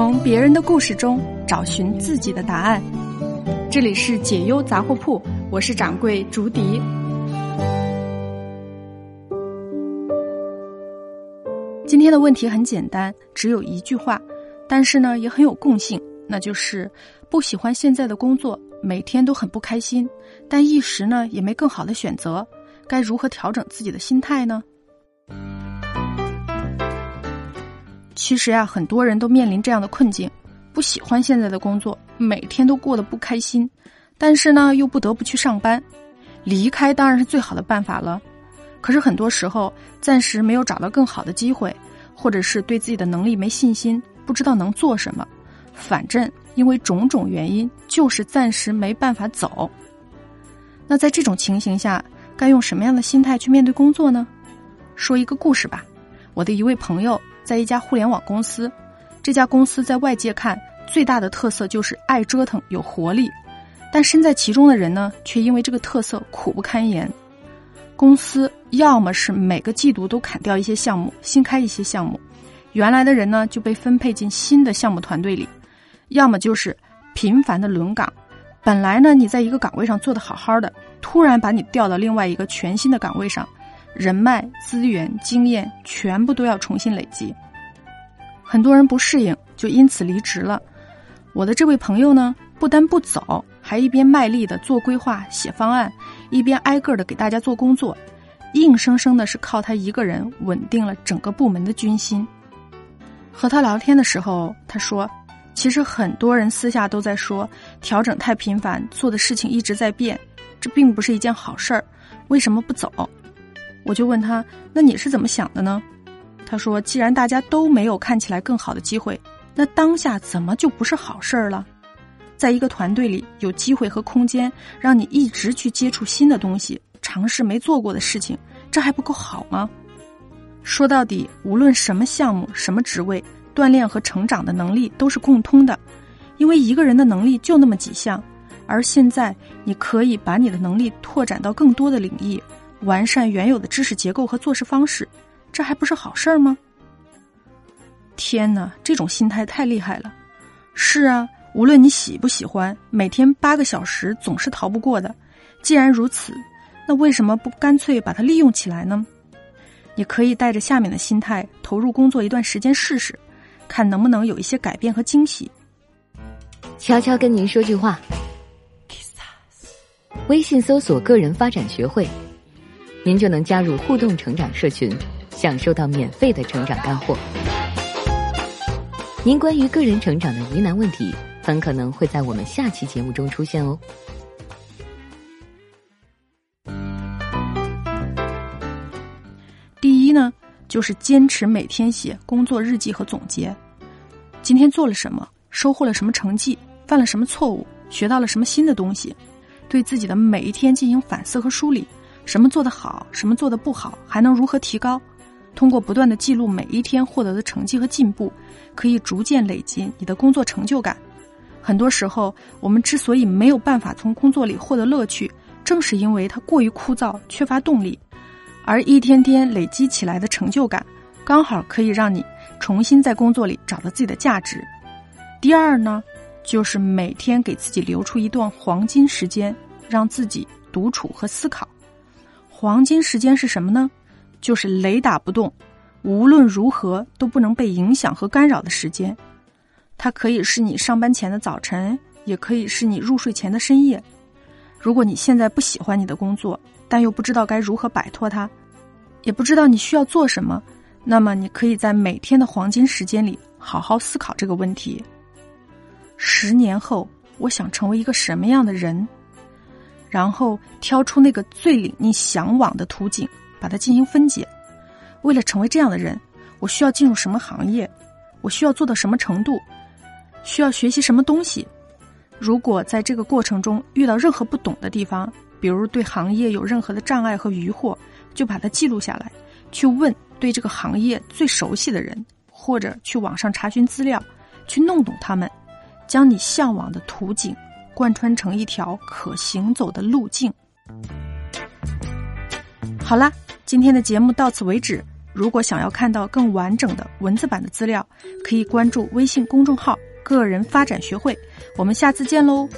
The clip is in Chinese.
从别人的故事中找寻自己的答案。这里是解忧杂货铺，我是掌柜竹笛。今天的问题很简单，只有一句话，但是呢也很有共性，那就是不喜欢现在的工作，每天都很不开心，但一时呢也没更好的选择，该如何调整自己的心态呢？其实呀，很多人都面临这样的困境：不喜欢现在的工作，每天都过得不开心，但是呢，又不得不去上班。离开当然是最好的办法了。可是很多时候，暂时没有找到更好的机会，或者是对自己的能力没信心，不知道能做什么。反正因为种种原因，就是暂时没办法走。那在这种情形下，该用什么样的心态去面对工作呢？说一个故事吧，我的一位朋友。在一家互联网公司，这家公司在外界看最大的特色就是爱折腾、有活力，但身在其中的人呢，却因为这个特色苦不堪言。公司要么是每个季度都砍掉一些项目，新开一些项目，原来的人呢就被分配进新的项目团队里；要么就是频繁的轮岗，本来呢你在一个岗位上做的好好的，突然把你调到另外一个全新的岗位上。人脉、资源、经验全部都要重新累积，很多人不适应，就因此离职了。我的这位朋友呢，不但不走，还一边卖力的做规划、写方案，一边挨个的给大家做工作，硬生生的是靠他一个人稳定了整个部门的军心。和他聊天的时候，他说：“其实很多人私下都在说，调整太频繁，做的事情一直在变，这并不是一件好事儿。为什么不走？”我就问他：“那你是怎么想的呢？”他说：“既然大家都没有看起来更好的机会，那当下怎么就不是好事儿了？在一个团队里，有机会和空间让你一直去接触新的东西，尝试没做过的事情，这还不够好吗？”说到底，无论什么项目、什么职位，锻炼和成长的能力都是共通的，因为一个人的能力就那么几项，而现在你可以把你的能力拓展到更多的领域。完善原有的知识结构和做事方式，这还不是好事儿吗？天哪，这种心态太厉害了！是啊，无论你喜不喜欢，每天八个小时总是逃不过的。既然如此，那为什么不干脆把它利用起来呢？你可以带着下面的心态投入工作一段时间试试，看能不能有一些改变和惊喜。悄悄跟您说句话：微信搜索“个人发展学会”。您就能加入互动成长社群，享受到免费的成长干货。您关于个人成长的疑难问题，很可能会在我们下期节目中出现哦。第一呢，就是坚持每天写工作日记和总结，今天做了什么，收获了什么成绩，犯了什么错误，学到了什么新的东西，对自己的每一天进行反思和梳理。什么做得好，什么做得不好，还能如何提高？通过不断的记录每一天获得的成绩和进步，可以逐渐累积你的工作成就感。很多时候，我们之所以没有办法从工作里获得乐趣，正是因为它过于枯燥，缺乏动力。而一天天累积起来的成就感，刚好可以让你重新在工作里找到自己的价值。第二呢，就是每天给自己留出一段黄金时间，让自己独处和思考。黄金时间是什么呢？就是雷打不动，无论如何都不能被影响和干扰的时间。它可以是你上班前的早晨，也可以是你入睡前的深夜。如果你现在不喜欢你的工作，但又不知道该如何摆脱它，也不知道你需要做什么，那么你可以在每天的黄金时间里好好思考这个问题。十年后，我想成为一个什么样的人？然后挑出那个最令你向往的图景，把它进行分解。为了成为这样的人，我需要进入什么行业？我需要做到什么程度？需要学习什么东西？如果在这个过程中遇到任何不懂的地方，比如对行业有任何的障碍和疑惑，就把它记录下来，去问对这个行业最熟悉的人，或者去网上查询资料，去弄懂他们，将你向往的图景。贯穿成一条可行走的路径。好啦，今天的节目到此为止。如果想要看到更完整的文字版的资料，可以关注微信公众号“个人发展学会”。我们下次见喽！